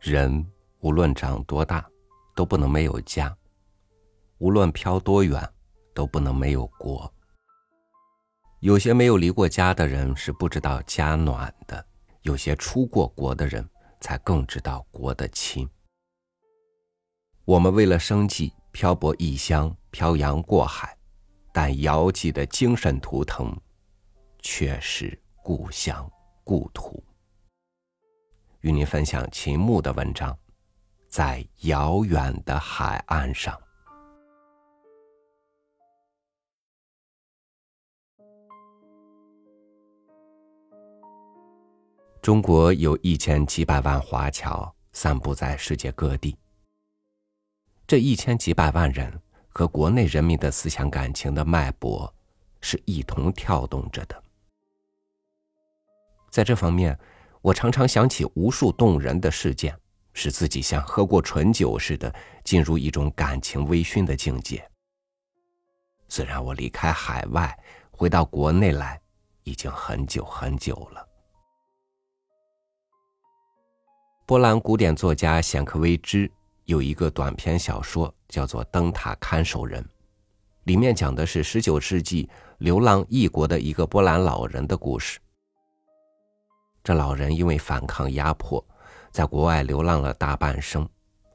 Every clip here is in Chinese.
人无论长多大，都不能没有家；无论飘多远，都不能没有国。有些没有离过家的人是不知道家暖的，有些出过国的人才更知道国的亲。我们为了生计漂泊异乡，漂洋过海，但遥寄的精神图腾却是故乡故土。与您分享秦牧的文章，在遥远的海岸上。中国有一千几百万华侨散布在世界各地，这一千几百万人和国内人民的思想感情的脉搏是一同跳动着的，在这方面。我常常想起无数动人的事件，使自己像喝过醇酒似的进入一种感情微醺的境界。虽然我离开海外回到国内来已经很久很久了。波兰古典作家显克维兹有一个短篇小说，叫做《灯塔看守人》，里面讲的是十九世纪流浪异国的一个波兰老人的故事。这老人因为反抗压迫，在国外流浪了大半生，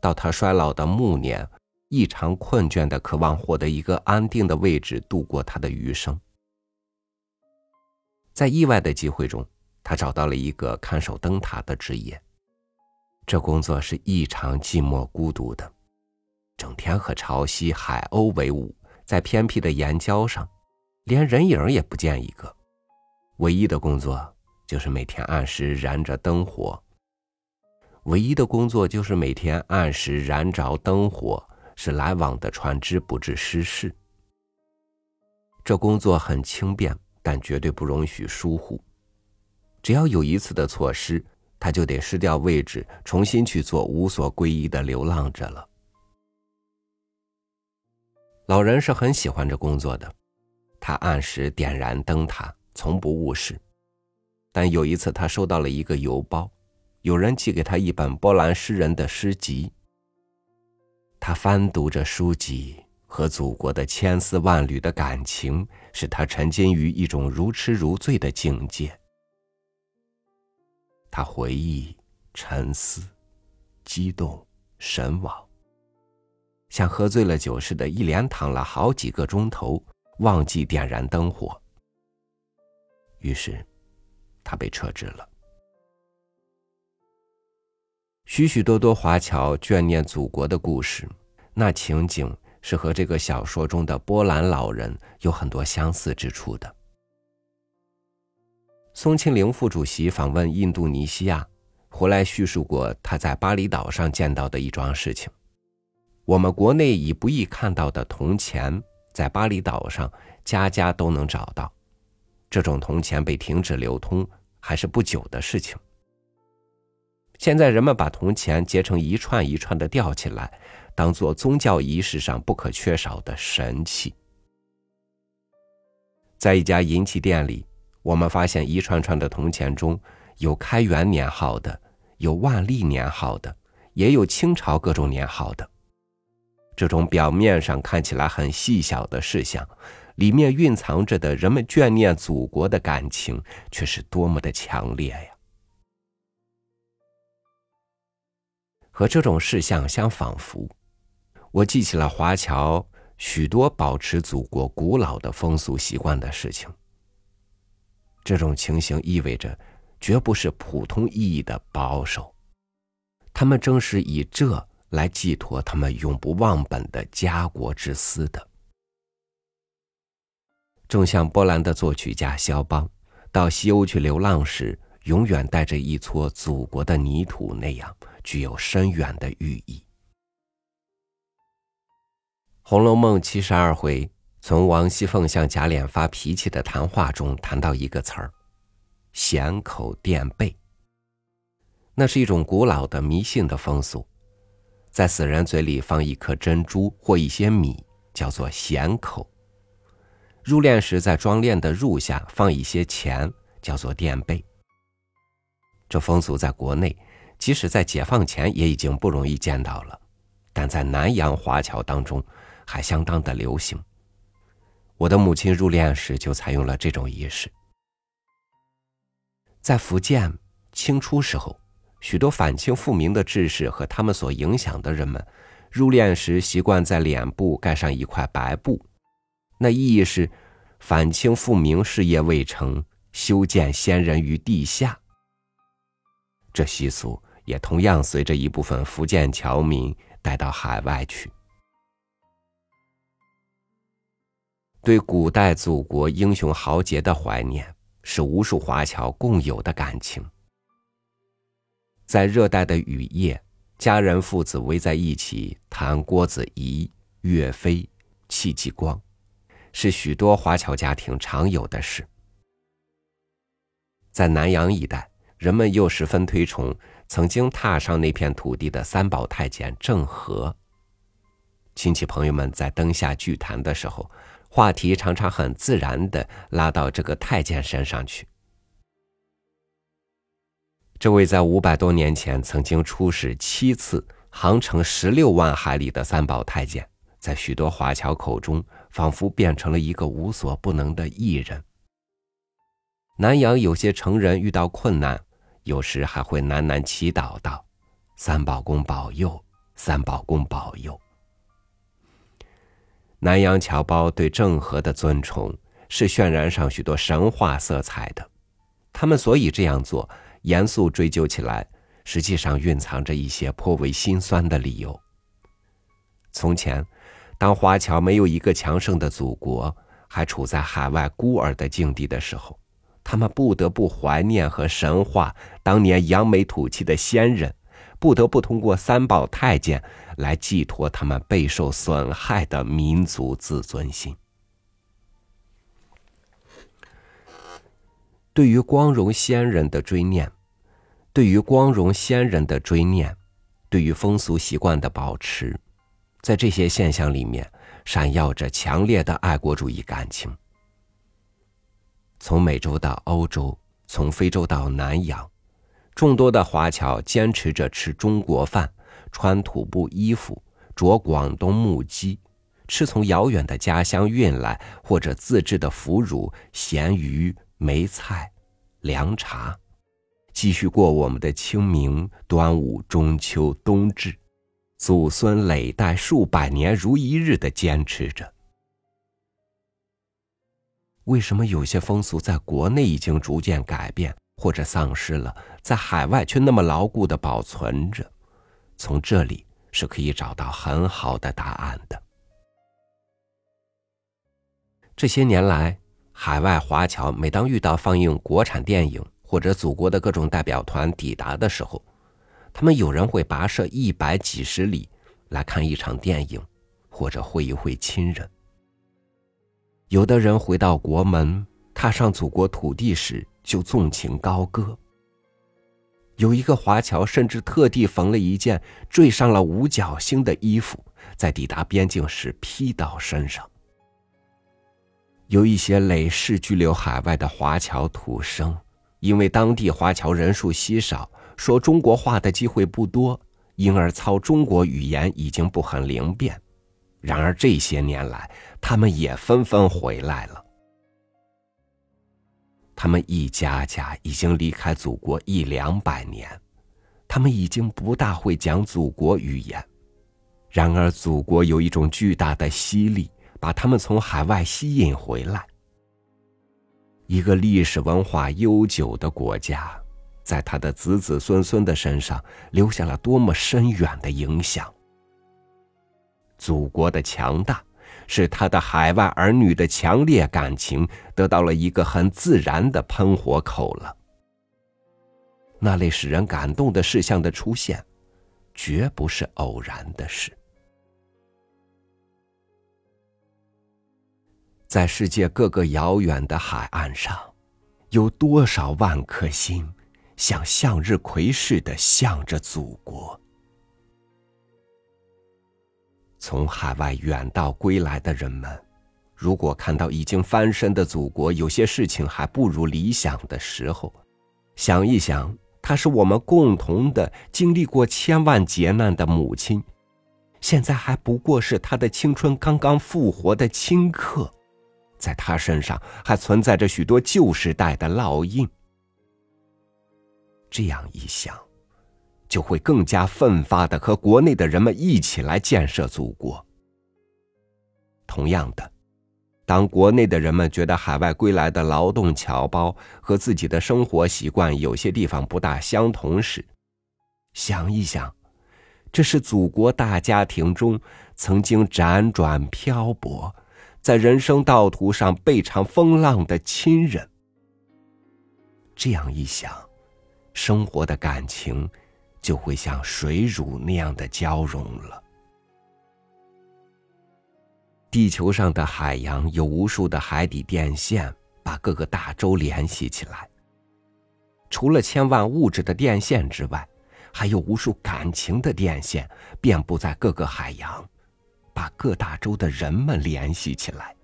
到他衰老的暮年，异常困倦的渴望获得一个安定的位置度过他的余生。在意外的机会中，他找到了一个看守灯塔的职业。这工作是异常寂寞孤独的，整天和潮汐、海鸥为伍，在偏僻的岩礁上，连人影也不见一个。唯一的工作。就是每天按时燃着灯火，唯一的工作就是每天按时燃着灯火，使来往的船只不致失事。这工作很轻便，但绝对不容许疏忽。只要有一次的错失，他就得失掉位置，重新去做无所归依的流浪者了。老人是很喜欢这工作的，他按时点燃灯塔，从不误事。但有一次，他收到了一个邮包，有人寄给他一本波兰诗人的诗集。他翻读着书籍，和祖国的千丝万缕的感情，使他沉浸于一种如痴如醉的境界。他回忆、沉思、激动、神往，像喝醉了酒似的，一连躺了好几个钟头，忘记点燃灯火。于是。他被撤职了。许许多多华侨眷念祖国的故事，那情景是和这个小说中的波兰老人有很多相似之处的。宋庆龄副主席访问印度尼西亚，回来叙述过他在巴厘岛上见到的一桩事情：我们国内已不易看到的铜钱，在巴厘岛上家家都能找到。这种铜钱被停止流通。还是不久的事情。现在人们把铜钱结成一串一串的吊起来，当做宗教仪式上不可缺少的神器。在一家银器店里，我们发现一串串的铜钱中有开元年号的，有万历年号的，也有清朝各种年号的。这种表面上看起来很细小的事项。里面蕴藏着的人们眷念祖国的感情，却是多么的强烈呀！和这种事项相仿佛，我记起了华侨许多保持祖国古老的风俗习惯的事情。这种情形意味着，绝不是普通意义的保守，他们正是以这来寄托他们永不忘本的家国之思的。正像波兰的作曲家肖邦到西欧去流浪时，永远带着一撮祖国的泥土那样，具有深远的寓意。《红楼梦》七十二回，从王熙凤向贾琏发脾气的谈话中谈到一个词儿——咸口垫背。那是一种古老的迷信的风俗，在死人嘴里放一颗珍珠或一些米，叫做咸口。入殓时，在装殓的褥下放一些钱，叫做垫背。这风俗在国内即使在解放前也已经不容易见到了，但在南洋华侨当中还相当的流行。我的母亲入殓时就采用了这种仪式。在福建清初时候，许多反清复明的志士和他们所影响的人们，入殓时习惯在脸部盖上一块白布，那意义是反清复明事业未成，修建先人于地下。这习俗也同样随着一部分福建侨民带到海外去。对古代祖国英雄豪杰的怀念，是无数华侨共有的感情。在热带的雨夜，家人父子围在一起谈郭子仪、岳飞、戚继光，是许多华侨家庭常有的事。在南阳一带。人们又十分推崇曾经踏上那片土地的三宝太监郑和。亲戚朋友们在灯下聚谈的时候，话题常常很自然的拉到这个太监身上去。这位在五百多年前曾经出使七次、航程十六万海里的三宝太监，在许多华侨口中，仿佛变成了一个无所不能的艺人。南阳有些成人遇到困难。有时还会喃喃祈祷道：“三宝公保佑，三宝公保佑。”南洋侨胞对郑和的尊崇是渲染上许多神话色彩的。他们所以这样做，严肃追究起来，实际上蕴藏着一些颇为心酸的理由。从前，当华侨没有一个强盛的祖国，还处在海外孤儿的境地的时候。他们不得不怀念和神话当年扬眉吐气的先人，不得不通过三宝太监来寄托他们备受损害的民族自尊心。对于光荣先人的追念，对于光荣先人的追念，对于风俗习惯的保持，在这些现象里面，闪耀着强烈的爱国主义感情。从美洲到欧洲，从非洲到南洋，众多的华侨坚持着吃中国饭，穿土布衣服，着广东木屐，吃从遥远的家乡运来或者自制的腐乳、咸鱼、梅菜、凉茶，继续过我们的清明、端午、中秋、冬至，祖孙累代数百年如一日的坚持着。为什么有些风俗在国内已经逐渐改变或者丧失了，在海外却那么牢固的保存着？从这里是可以找到很好的答案的。这些年来，海外华侨每当遇到放映国产电影或者祖国的各种代表团抵达的时候，他们有人会跋涉一百几十里来看一场电影，或者会一会亲人。有的人回到国门，踏上祖国土地时就纵情高歌。有一个华侨甚至特地缝了一件缀上了五角星的衣服，在抵达边境时披到身上。有一些累世居留海外的华侨土生，因为当地华侨人数稀少，说中国话的机会不多，因而操中国语言已经不很灵便。然而这些年来，他们也纷纷回来了。他们一家家已经离开祖国一两百年，他们已经不大会讲祖国语言。然而，祖国有一种巨大的吸力，把他们从海外吸引回来。一个历史文化悠久的国家，在他的子子孙孙的身上留下了多么深远的影响。祖国的强大，使他的海外儿女的强烈感情得到了一个很自然的喷火口了。那类使人感动的事项的出现，绝不是偶然的事。在世界各个遥远的海岸上，有多少万颗心，像向日葵似的向着祖国。从海外远道归来的人们，如果看到已经翻身的祖国有些事情还不如理想的时候，想一想她是我们共同的经历过千万劫难的母亲，现在还不过是她的青春刚刚复活的顷刻，在她身上还存在着许多旧时代的烙印。这样一想，就会更加奋发的和国内的人们一起来建设祖国。同样的。当国内的人们觉得海外归来的劳动侨胞和自己的生活习惯有些地方不大相同时，想一想，这是祖国大家庭中曾经辗转漂泊，在人生道途上备尝风浪的亲人。这样一想，生活的感情就会像水乳那样的交融了。地球上的海洋有无数的海底电线，把各个大洲联系起来。除了千万物质的电线之外，还有无数感情的电线遍布在各个海洋，把各大洲的人们联系起来。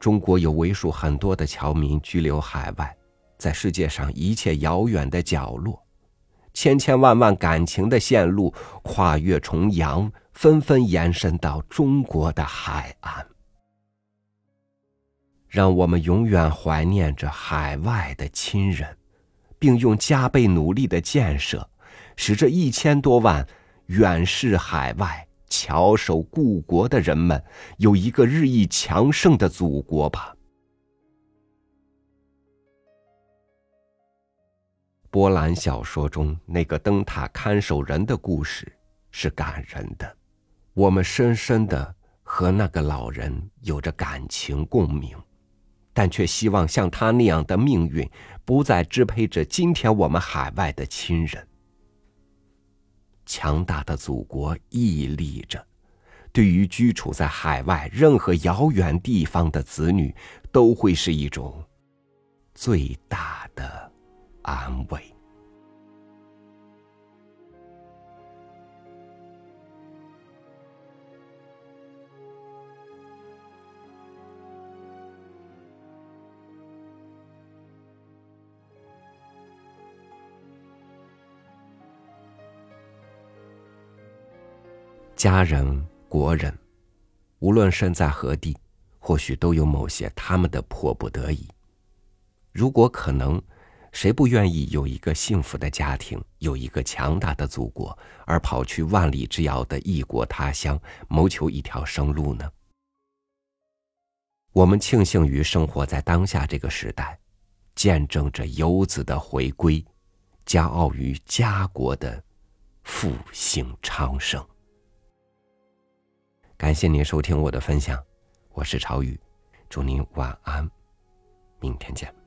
中国有为数很多的侨民居留海外，在世界上一切遥远的角落，千千万万感情的线路跨越重洋。纷纷延伸到中国的海岸，让我们永远怀念着海外的亲人，并用加倍努力的建设，使这一千多万远视海外、翘首故国的人们有一个日益强盛的祖国吧。波兰小说中那个灯塔看守人的故事是感人的。我们深深的和那个老人有着感情共鸣，但却希望像他那样的命运不再支配着今天我们海外的亲人。强大的祖国屹立着，对于居处在海外任何遥远地方的子女，都会是一种最大安慰。家人、国人，无论身在何地，或许都有某些他们的迫不得已。如果可能，谁不愿意有一个幸福的家庭，有一个强大的祖国，而跑去万里之遥的异国他乡，谋求一条生路呢？我们庆幸于生活在当下这个时代，见证着游子的回归，骄傲于家国的复兴昌盛。感谢您收听我的分享，我是朝雨，祝您晚安，明天见。